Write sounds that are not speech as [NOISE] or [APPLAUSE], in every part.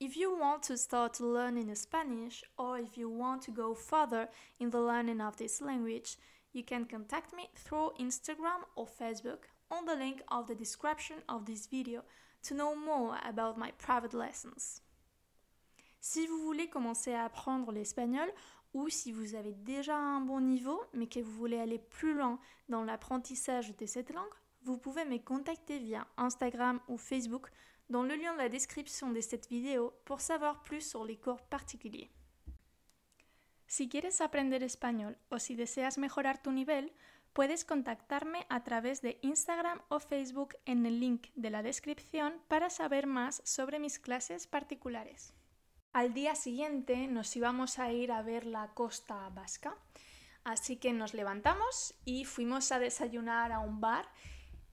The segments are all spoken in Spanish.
If you want to start learning Spanish or if you want to go further in the learning of this language, you can contact me through Instagram or Facebook on the link of the description of this video to know more about my private lessons. Si vous voulez commencer à apprendre l'espagnol ou si vous avez déjà un bon niveau mais que vous voulez aller plus loin dans l'apprentissage de cette langue, vous pouvez me contacter via Instagram ou Facebook dans le lien de la description de cette vidéo pour savoir plus sur les cours particuliers. Si quieres aprender español o si deseas mejorar tu nivel, puedes contactarme a través de Instagram o Facebook en el link de la descripción para saber más sobre mis clases particulares. Al día siguiente nos íbamos a ir a ver la costa vasca, así que nos levantamos y fuimos a desayunar a un bar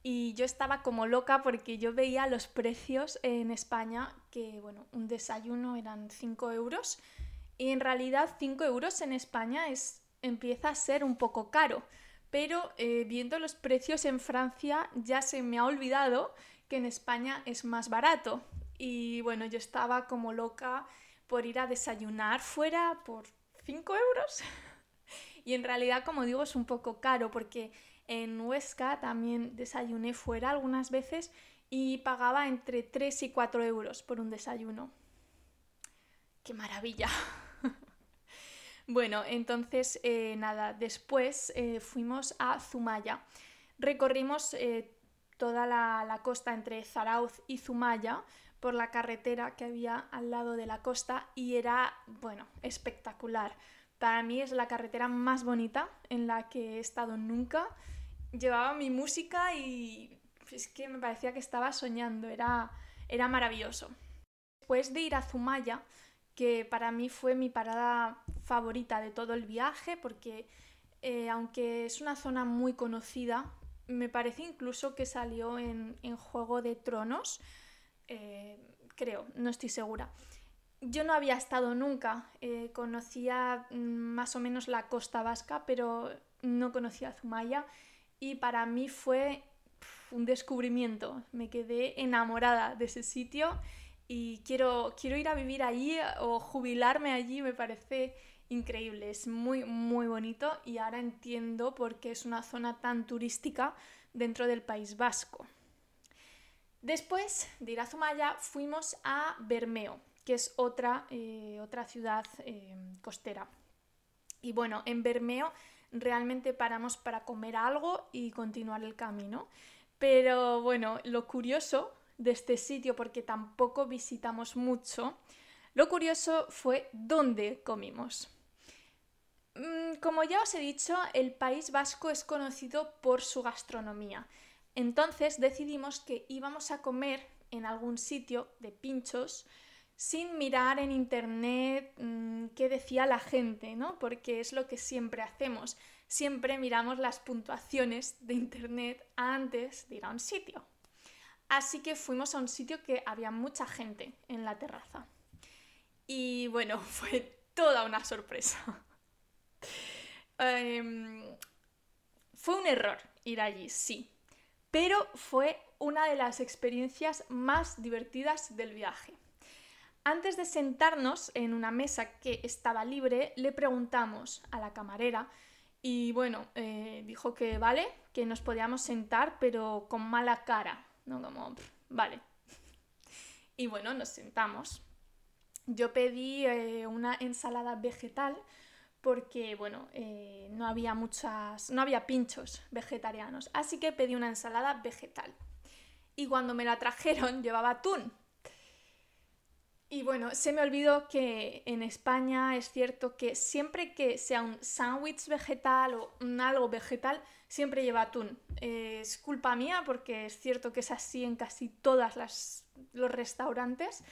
y yo estaba como loca porque yo veía los precios en España, que bueno, un desayuno eran 5 euros y en realidad 5 euros en España es, empieza a ser un poco caro, pero eh, viendo los precios en Francia ya se me ha olvidado que en España es más barato y bueno, yo estaba como loca por ir a desayunar fuera por 5 euros. [LAUGHS] y en realidad, como digo, es un poco caro porque en Huesca también desayuné fuera algunas veces y pagaba entre 3 y 4 euros por un desayuno. ¡Qué maravilla! [LAUGHS] bueno, entonces eh, nada, después eh, fuimos a Zumaya. Recorrimos eh, toda la, la, costa entre Zarauz y Zumaya por la carretera que había al lado de la costa y era, bueno, espectacular. Para mí es la carretera más bonita en la que he estado nunca llevaba mi música y es que me parecía que estaba soñando, era, era maravilloso. Después de ir a Zumaya, que para mí fue mi parada favorita de todo el viaje, porque eh, aunque es una zona muy conocida, me parece incluso que salió en, en Juego de Tronos, eh, creo, no estoy segura. Yo no había estado nunca, eh, conocía mm, más o menos la costa vasca, pero no conocía Zumaya y para mí fue un descubrimiento. Me quedé enamorada de ese sitio y quiero, quiero ir a vivir allí o jubilarme allí, me parece increíble, es muy muy bonito y ahora entiendo por qué es una zona tan turística dentro del País Vasco. Después de ir a Zumaya fuimos a Bermeo, que es otra, eh, otra ciudad eh, costera. Y bueno, en Bermeo realmente paramos para comer algo y continuar el camino. Pero bueno, lo curioso de este sitio, porque tampoco visitamos mucho, lo curioso fue dónde comimos. Mm, como ya os he dicho, el País Vasco es conocido por su gastronomía. Entonces decidimos que íbamos a comer en algún sitio de pinchos sin mirar en internet mm, qué decía la gente, ¿no? Porque es lo que siempre hacemos. Siempre miramos las puntuaciones de internet antes de ir a un sitio. Así que fuimos a un sitio que había mucha gente en la terraza. Y bueno, [LAUGHS] fue toda una sorpresa. Em, fue un error ir allí, sí, pero fue una de las experiencias más divertidas del viaje. Antes de sentarnos en una mesa que estaba libre, le preguntamos a la camarera y bueno, eh, dijo que vale, que nos podíamos sentar, pero con mala cara, ¿no? Como, vale. [LAUGHS] Y bueno, nos sentamos. Yo pedí eh, una ensalada vegetal porque, bueno, eh, no había muchas, no había pinchos vegetarianos, así que pedí una ensalada vegetal. Y cuando me la trajeron [LAUGHS] llevaba atún, y bueno, se me olvidó que en España es cierto que siempre que sea un sándwich vegetal o un algo vegetal, siempre lleva atún. es culpa mía porque es cierto que es así en casi todos los restaurantes,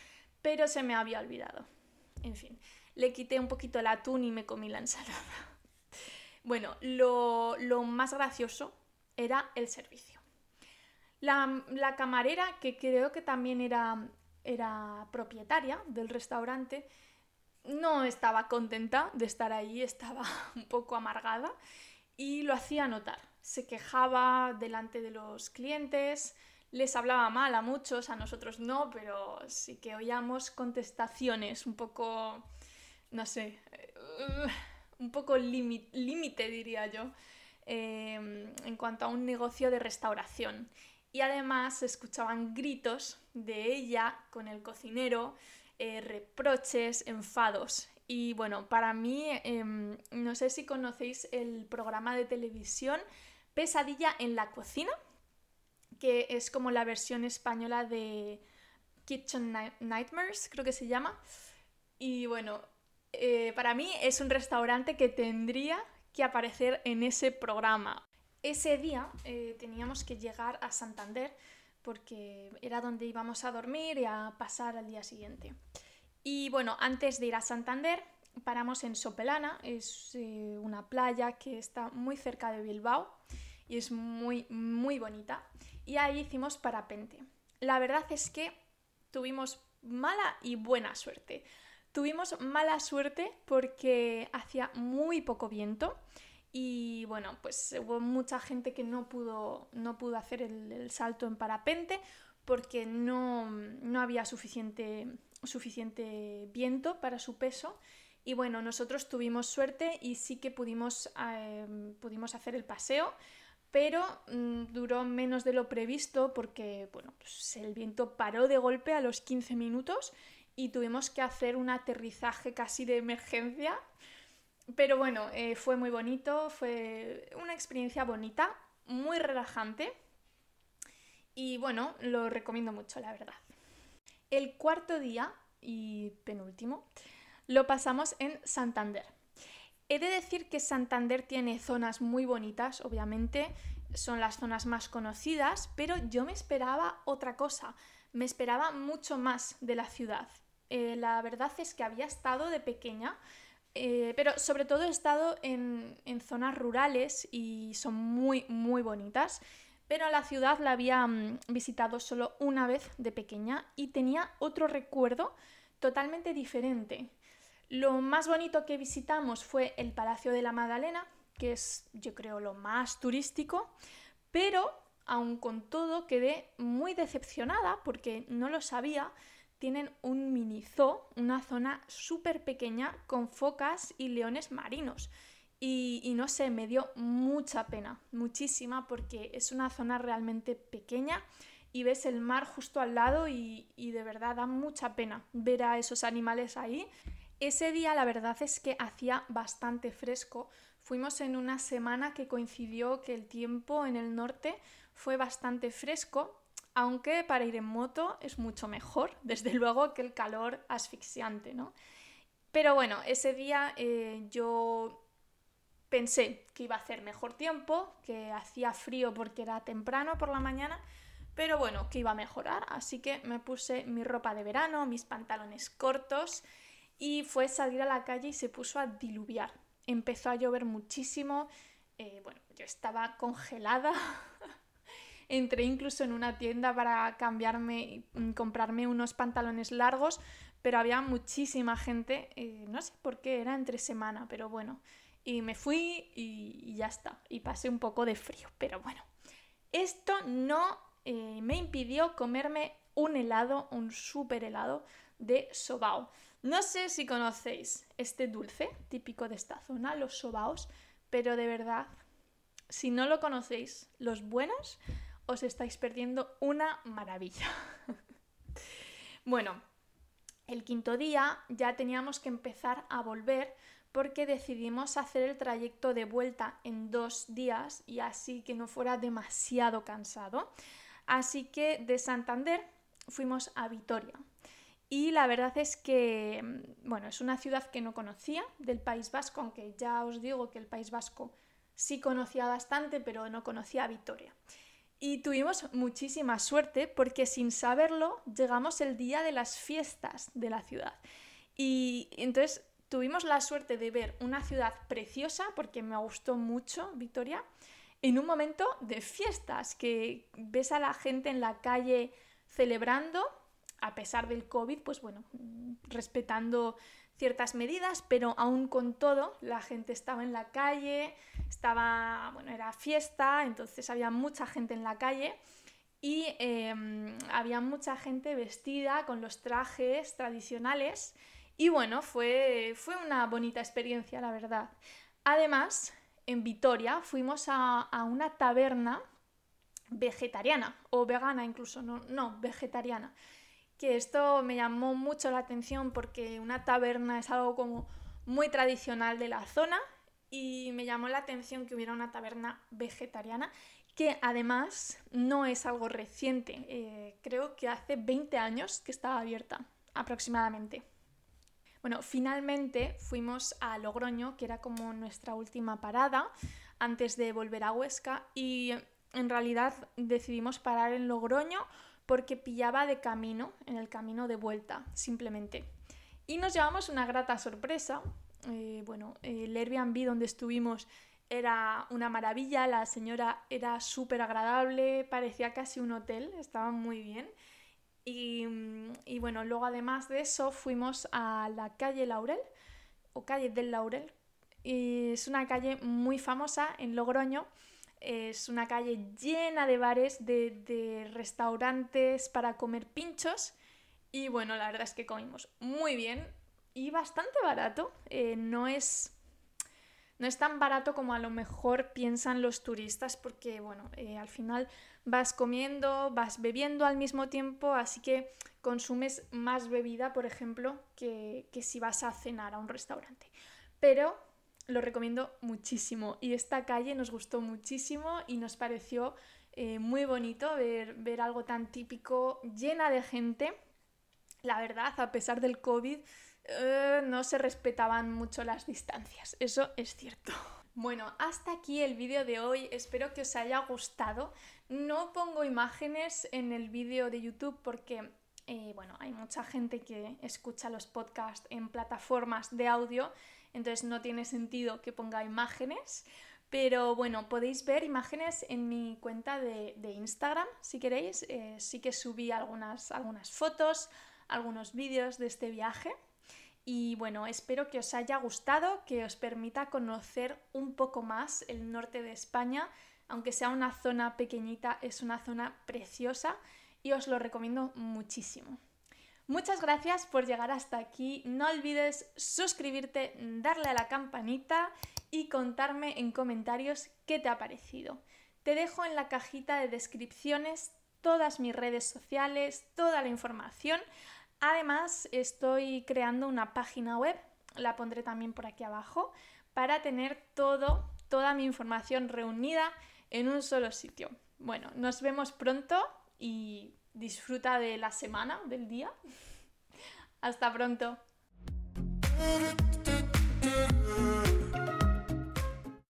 pero se me había olvidado. En fin, le quité un poquito el atún y me comí la ensalada. [LAUGHS] Bueno, lo, más gracioso era el servicio. La, la camarera, que creo que también era era propietaria del restaurante, no estaba contenta de estar ahí, estaba [LAUGHS] un poco amargada y lo hacía notar. se quejaba delante de los clientes, les hablaba mal a muchos, a nosotros no, pero sí que oíamos contestaciones un poco, no sé, uh, un poco límite diría yo, em, en cuanto a un negocio de restauración. Y además se escuchaban gritos de ella con el cocinero, eh, reproches, enfados. Y bueno, para mí, em, no sé si conocéis el programa de televisión Pesadilla en la cocina, que es como la versión española de Kitchen Nightmares, creo que se llama. Y bueno, eh, para mí es un restaurante que tendría que aparecer en ese programa. Ese día eh, teníamos que llegar a Santander porque era donde íbamos a dormir y a pasar al día siguiente. Y bueno, antes de ir a Santander, paramos en Sopelana, es eh, una playa que está muy cerca de Bilbao y es muy, muy bonita y ahí hicimos parapente. La verdad es que tuvimos mala y buena suerte. Tuvimos mala suerte porque hacía muy poco viento y bueno, pues hubo mucha gente que no pudo, no pudo hacer el, salto en parapente porque no, había suficiente, suficiente viento para su peso. Y bueno, nosotros tuvimos suerte y sí que pudimos, eh, pudimos hacer el paseo pero mm, duró menos de lo previsto porque bueno, pues el viento paró de golpe a los 15 minutos y tuvimos que hacer un aterrizaje casi de emergencia. Pero bueno, eh, fue muy bonito, fue una experiencia bonita, muy relajante y bueno, lo recomiendo mucho, la verdad. El cuarto día y penúltimo lo pasamos en Santander. He de decir que Santander tiene zonas muy bonitas, obviamente, son las zonas más conocidas, pero yo me esperaba otra cosa, me esperaba mucho más de la ciudad. Eh, la verdad es que había estado de pequeña, eh, pero sobre todo he estado en, en, zonas rurales y son muy, muy bonitas. Pero la ciudad la había mm, visitado solo una vez de pequeña y tenía otro recuerdo totalmente diferente. Lo más bonito que visitamos fue el Palacio de la Magdalena, que es yo creo lo más turístico, pero aun con todo quedé muy decepcionada porque no lo sabía. Tienen un mini zoo, una zona súper pequeña con focas y leones marinos. Y, no sé, me dio mucha pena, muchísima, porque es una zona realmente pequeña y ves el mar justo al lado y, y de verdad da mucha pena ver a esos animales ahí ese día la verdad es que hacía bastante fresco. Fuimos en una semana que coincidió que el tiempo en el norte fue bastante fresco, aunque para ir en moto es mucho mejor, [LAUGHS] desde luego, que el calor asfixiante, ¿no? Pero bueno, ese día eh, yo pensé que iba a hacer mejor tiempo, que hacía frío porque era temprano por la mañana, pero bueno, que iba a mejorar, así que me puse mi ropa de verano, mis pantalones cortos y fue salir a la calle y se puso a diluviar. Empezó a llover muchísimo, eh, bueno, yo estaba congelada. [LAUGHS] Entré incluso en una tienda para cambiarme, mm, comprarme unos pantalones largos, pero había muchísima gente, eh, no sé por qué, era entre semana, pero bueno. Y me fui y, ya está. Y pasé un poco de frío, pero bueno. Esto no eh, me impidió comerme un helado, un súper helado de sobao. No sé si conocéis este dulce típico de esta zona, los sobaos, pero de verdad, si no lo conocéis, los buenos, os estáis perdiendo una maravilla. [LAUGHS] bueno, el quinto día ya teníamos que empezar a volver porque decidimos hacer el trayecto de vuelta en dos días y así que no fuera demasiado cansado. Así que de Santander fuimos a Vitoria. Y la verdad es que, mm, bueno, es una ciudad que no conocía del País Vasco, aunque ya os digo que el País Vasco sí conocía bastante, pero no conocía a Vitoria. Y tuvimos muchísima suerte porque sin saberlo llegamos el día de las fiestas de la ciudad. Y entonces tuvimos la suerte de ver una ciudad preciosa, porque me gustó mucho Vitoria, en un momento de fiestas, que ves a la gente en la calle celebrando a pesar del COVID, pues bueno, respetando ciertas medidas, pero aún con todo la gente estaba en la calle, estaba, bueno, era fiesta, entonces había mucha gente en la calle y em, había mucha gente vestida con los trajes tradicionales y bueno, fue, fue una bonita experiencia, la verdad. Además, en Vitoria fuimos a, a una taberna vegetariana o vegana incluso, no, no, vegetariana. Que esto me llamó mucho la atención porque una taberna es algo como muy tradicional de la zona y me llamó la atención que hubiera una taberna vegetariana que además no es algo reciente, eh, creo que hace 20 años que estaba abierta aproximadamente. Bueno, finalmente fuimos a Logroño, que era como nuestra última parada antes de volver a Huesca y en realidad decidimos parar en Logroño porque pillaba de camino, en el camino de vuelta, simplemente. Y nos llevamos una grata sorpresa. Eh, bueno, el Airbnb donde estuvimos era una maravilla, la señora era súper agradable, parecía casi un hotel, estaba muy bien. Mm, y, bueno, luego además de eso fuimos a la calle Laurel, o calle del Laurel. Y es una calle muy famosa en Logroño. Es una calle llena de bares, de, restaurantes para comer pinchos. Y bueno, la verdad es que comimos muy bien y bastante barato. Eh, no es no es tan barato como a lo mejor piensan los turistas porque, bueno, eh, al final vas comiendo, vas bebiendo al mismo tiempo, así que consumes más bebida, por ejemplo, que, si vas a cenar a un restaurante. Pero lo recomiendo muchísimo y esta calle nos gustó muchísimo y nos pareció eh, muy bonito ver, ver algo tan típico, llena de gente. La verdad, a pesar del COVID, eh, no se respetaban mucho las distancias. Eso es cierto. Bueno, hasta aquí el vídeo de hoy. Espero que os haya gustado. No pongo imágenes en el vídeo de YouTube porque, eh, bueno, hay mucha gente que escucha los podcasts en plataformas de audio, entonces no tiene sentido que ponga imágenes. Pero bueno, podéis ver imágenes en mi cuenta de, Instagram, si queréis. Eh, sí que subí algunas, algunas fotos, algunos vídeos de este viaje. Y bueno, espero que os haya gustado, que os permita conocer un poco más el norte de España, aunque sea una zona pequeñita, es una zona preciosa y os lo recomiendo muchísimo. Muchas gracias por llegar hasta aquí. No olvides suscribirte, darle a la campanita y contarme en comentarios qué te ha parecido. Te dejo en la cajita de descripciones todas mis redes sociales, toda la información, Además, estoy creando una página web, la pondré también por aquí abajo, para tener todo, toda mi información reunida en un solo sitio. Bueno, nos vemos pronto y disfruta de la semana, del día. Hasta pronto.